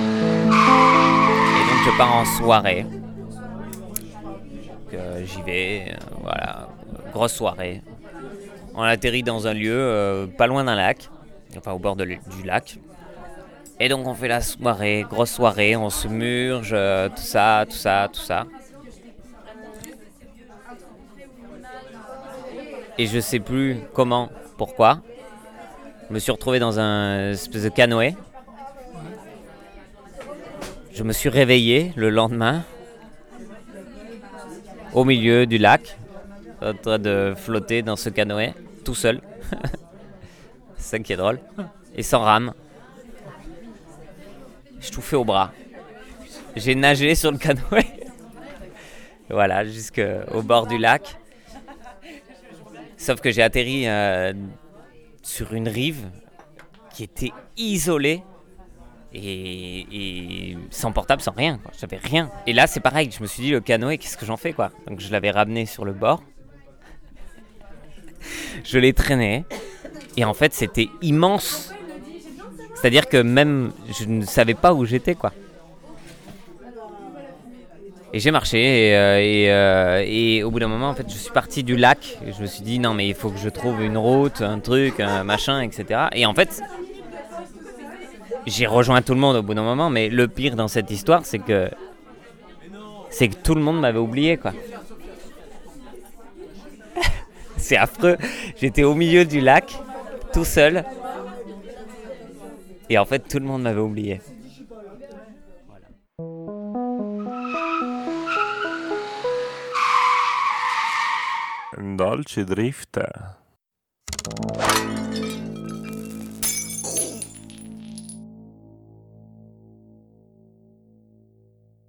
Et donc je pars en soirée. Euh, J'y vais, euh, voilà, grosse soirée. On atterrit dans un lieu euh, pas loin d'un lac, enfin au bord du lac. Et donc on fait la soirée, grosse soirée, on se murge, tout ça, tout ça, tout ça. Et je sais plus comment, pourquoi. Je me suis retrouvé dans un espèce de canoë. Je me suis réveillé le lendemain au milieu du lac, en train de flotter dans ce canoë, tout seul. C'est ça qui est drôle. Et sans rame. Je tout fait au bras. J'ai nagé sur le canoë. voilà, jusqu'au bord du lac. Sauf que j'ai atterri euh, sur une rive qui était isolée et, et sans portable, sans rien. J'avais rien. Et là, c'est pareil. Je me suis dit, le canoë, qu'est-ce que j'en fais quoi? Donc je l'avais ramené sur le bord. je l'ai traîné. Et en fait, c'était immense. C'est-à-dire que même je ne savais pas où j'étais quoi. Et j'ai marché et, euh, euh, et au bout d'un moment en fait je suis parti du lac je me suis dit non mais il faut que je trouve une route, un truc, un machin, etc. Et en fait j'ai rejoint tout le monde au bout d'un moment mais le pire dans cette histoire c'est que c'est que tout le monde m'avait oublié quoi. c'est affreux. J'étais au milieu du lac tout seul et en fait tout le monde m'avait oublié. Dolce Drift.